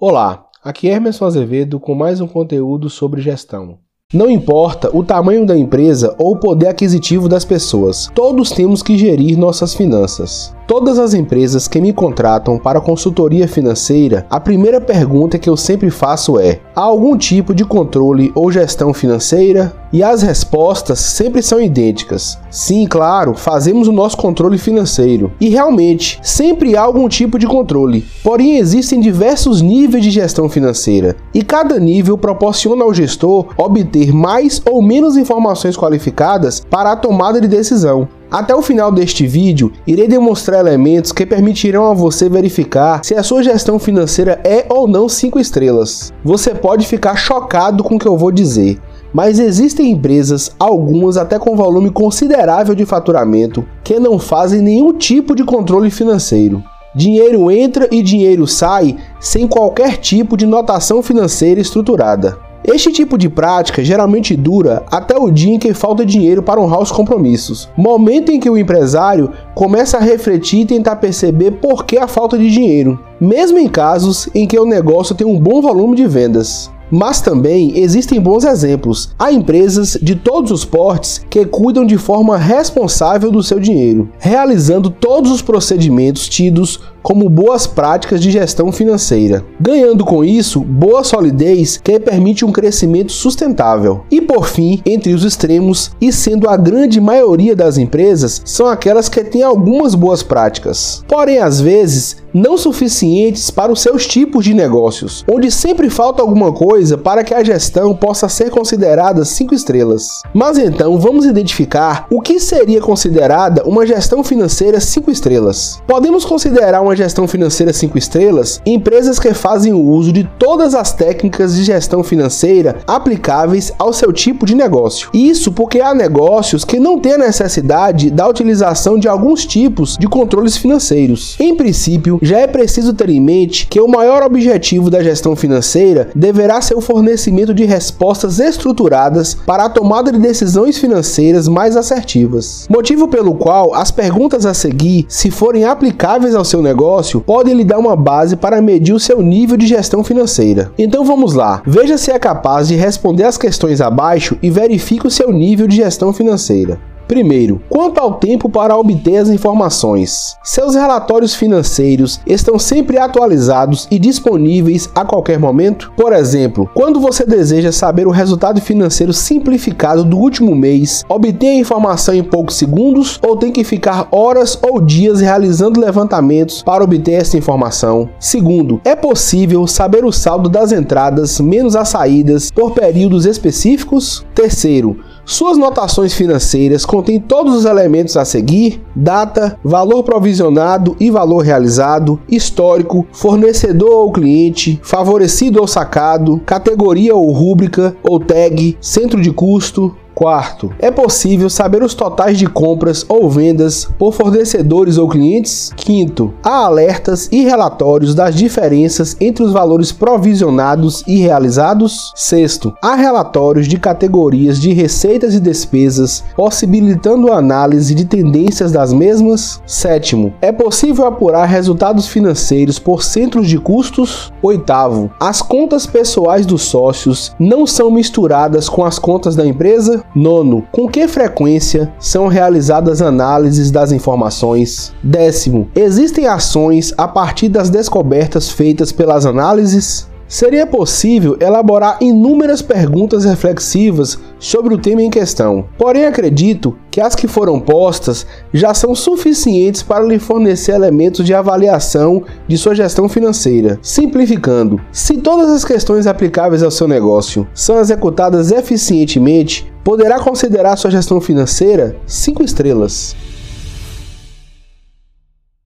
Olá, aqui é Emerson Azevedo com mais um conteúdo sobre gestão. Não importa o tamanho da empresa ou o poder aquisitivo das pessoas, todos temos que gerir nossas finanças. Todas as empresas que me contratam para consultoria financeira, a primeira pergunta que eu sempre faço é: há algum tipo de controle ou gestão financeira? E as respostas sempre são idênticas. Sim, claro, fazemos o nosso controle financeiro. E realmente, sempre há algum tipo de controle. Porém, existem diversos níveis de gestão financeira, e cada nível proporciona ao gestor obter mais ou menos informações qualificadas para a tomada de decisão. Até o final deste vídeo, irei demonstrar elementos que permitirão a você verificar se a sua gestão financeira é ou não 5 estrelas. Você pode ficar chocado com o que eu vou dizer, mas existem empresas, algumas até com volume considerável de faturamento, que não fazem nenhum tipo de controle financeiro. Dinheiro entra e dinheiro sai sem qualquer tipo de notação financeira estruturada. Este tipo de prática geralmente dura até o dia em que falta dinheiro para honrar os compromissos, momento em que o empresário começa a refletir e tentar perceber por que a falta de dinheiro, mesmo em casos em que o negócio tem um bom volume de vendas. Mas também existem bons exemplos. Há empresas de todos os portes que cuidam de forma responsável do seu dinheiro, realizando todos os procedimentos tidos como boas práticas de gestão financeira, ganhando com isso boa solidez que permite um crescimento sustentável. E por fim, entre os extremos, e sendo a grande maioria das empresas, são aquelas que têm algumas boas práticas, porém às vezes não suficientes para os seus tipos de negócios, onde sempre falta alguma coisa para que a gestão possa ser considerada cinco estrelas. Mas então vamos identificar o que seria considerada uma gestão financeira cinco estrelas. Podemos considerar uma gestão financeira 5 estrelas, empresas que fazem o uso de todas as técnicas de gestão financeira aplicáveis ao seu tipo de negócio. Isso porque há negócios que não têm a necessidade da utilização de alguns tipos de controles financeiros. Em princípio, já é preciso ter em mente que o maior objetivo da gestão financeira deverá ser o fornecimento de respostas estruturadas para a tomada de decisões financeiras mais assertivas. Motivo pelo qual as perguntas a seguir, se forem aplicáveis ao seu negócio podem lhe dar uma base para medir o seu nível de gestão financeira. Então vamos lá, veja se é capaz de responder as questões abaixo e verifique o seu nível de gestão financeira. Primeiro, quanto ao tempo para obter as informações. Seus relatórios financeiros estão sempre atualizados e disponíveis a qualquer momento? Por exemplo, quando você deseja saber o resultado financeiro simplificado do último mês, obtém a informação em poucos segundos ou tem que ficar horas ou dias realizando levantamentos para obter essa informação? Segundo, é possível saber o saldo das entradas menos as saídas por períodos específicos? Terceiro, suas notações financeiras contêm todos os elementos a seguir: data, valor provisionado e valor realizado, histórico, fornecedor ou cliente, favorecido ou sacado, categoria ou rúbrica ou tag, centro de custo, Quarto, é possível saber os totais de compras ou vendas por fornecedores ou clientes? Quinto, há alertas e relatórios das diferenças entre os valores provisionados e realizados? Sexto, há relatórios de categorias de receitas e despesas, possibilitando a análise de tendências das mesmas? Sétimo, é possível apurar resultados financeiros por centros de custos? Oitavo, as contas pessoais dos sócios não são misturadas com as contas da empresa? Nono, com que frequência são realizadas análises das informações? Décimo, existem ações a partir das descobertas feitas pelas análises? Seria possível elaborar inúmeras perguntas reflexivas sobre o tema em questão, porém acredito que as que foram postas já são suficientes para lhe fornecer elementos de avaliação de sua gestão financeira. Simplificando, se todas as questões aplicáveis ao seu negócio são executadas eficientemente, poderá considerar sua gestão financeira 5 estrelas.